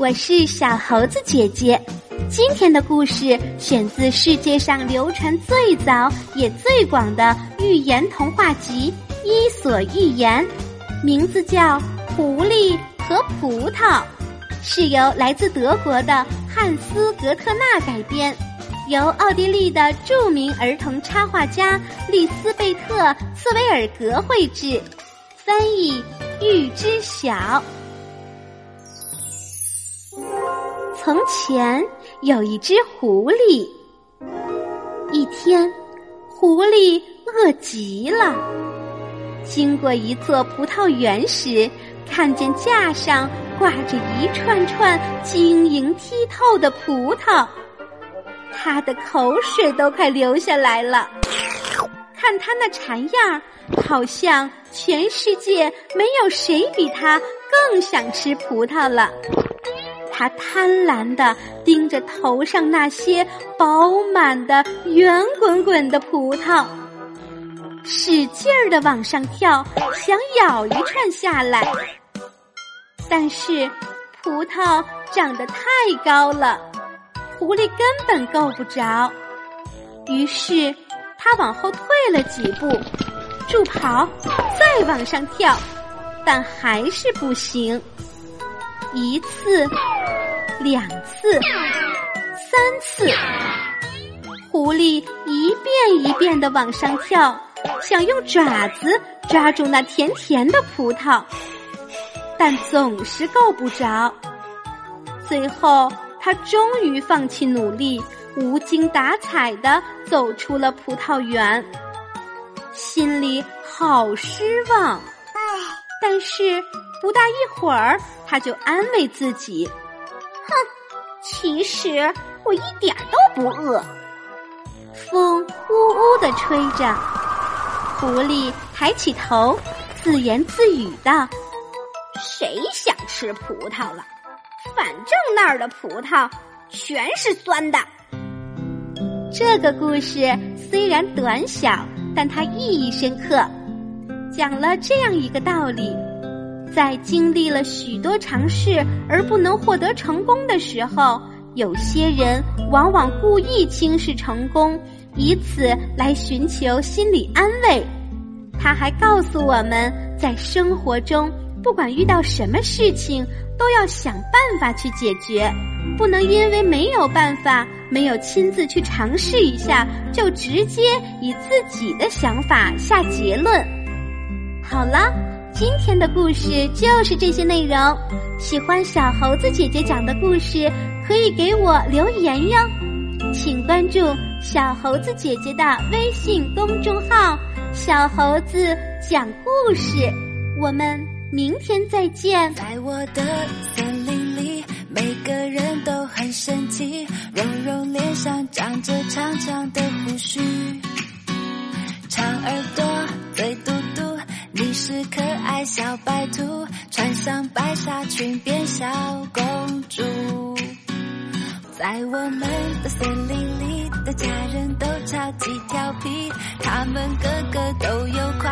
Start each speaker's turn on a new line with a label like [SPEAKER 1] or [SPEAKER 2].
[SPEAKER 1] 我是小猴子姐姐。今天的故事选自世界上流传最早也最广的寓言童话集《伊索寓言》，名字叫《狐狸和葡萄》，是由来自德国的汉斯·格特纳改编，由奥地利的著名儿童插画家利斯贝特·茨维尔格绘制，翻译玉知晓。从前有一只狐狸。一天，狐狸饿极了，经过一座葡萄园时，看见架上挂着一串串晶莹剔透的葡萄，他的口水都快流下来了。看他那馋样儿，好像全世界没有谁比他更想吃葡萄了。他贪婪地盯着头上那些饱满的、圆滚滚的葡萄，使劲儿地往上跳，想咬一串下来。但是葡萄长得太高了，狐狸根本够不着。于是他往后退了几步，助跑，再往上跳，但还是不行。一次。两次，三次，狐狸一遍一遍的往上跳，想用爪子抓住那甜甜的葡萄，但总是够不着。最后，他终于放弃努力，无精打采的走出了葡萄园，心里好失望。但是不大一会儿，他就安慰自己。哼，其实我一点都不饿。风呜呜的吹着，狐狸抬起头，自言自语道：“谁想吃葡萄了？反正那儿的葡萄全是酸的。”这个故事虽然短小，但它意义深刻，讲了这样一个道理。在经历了许多尝试而不能获得成功的时候，有些人往往故意轻视成功，以此来寻求心理安慰。他还告诉我们在生活中，不管遇到什么事情，都要想办法去解决，不能因为没有办法、没有亲自去尝试一下，就直接以自己的想法下结论。好了。今天的故事就是这些内容。喜欢小猴子姐姐讲的故事，可以给我留言哟。请关注小猴子姐姐的微信公众号“小猴子讲故事”。我们明天再见。
[SPEAKER 2] 在我的森林里，每个人都很神奇。柔柔脸上长着长长的胡须，长耳朵，是可爱小白兔，穿上白纱裙变小公主。在我们的森林里的家人都超级调皮，他们个个都有快。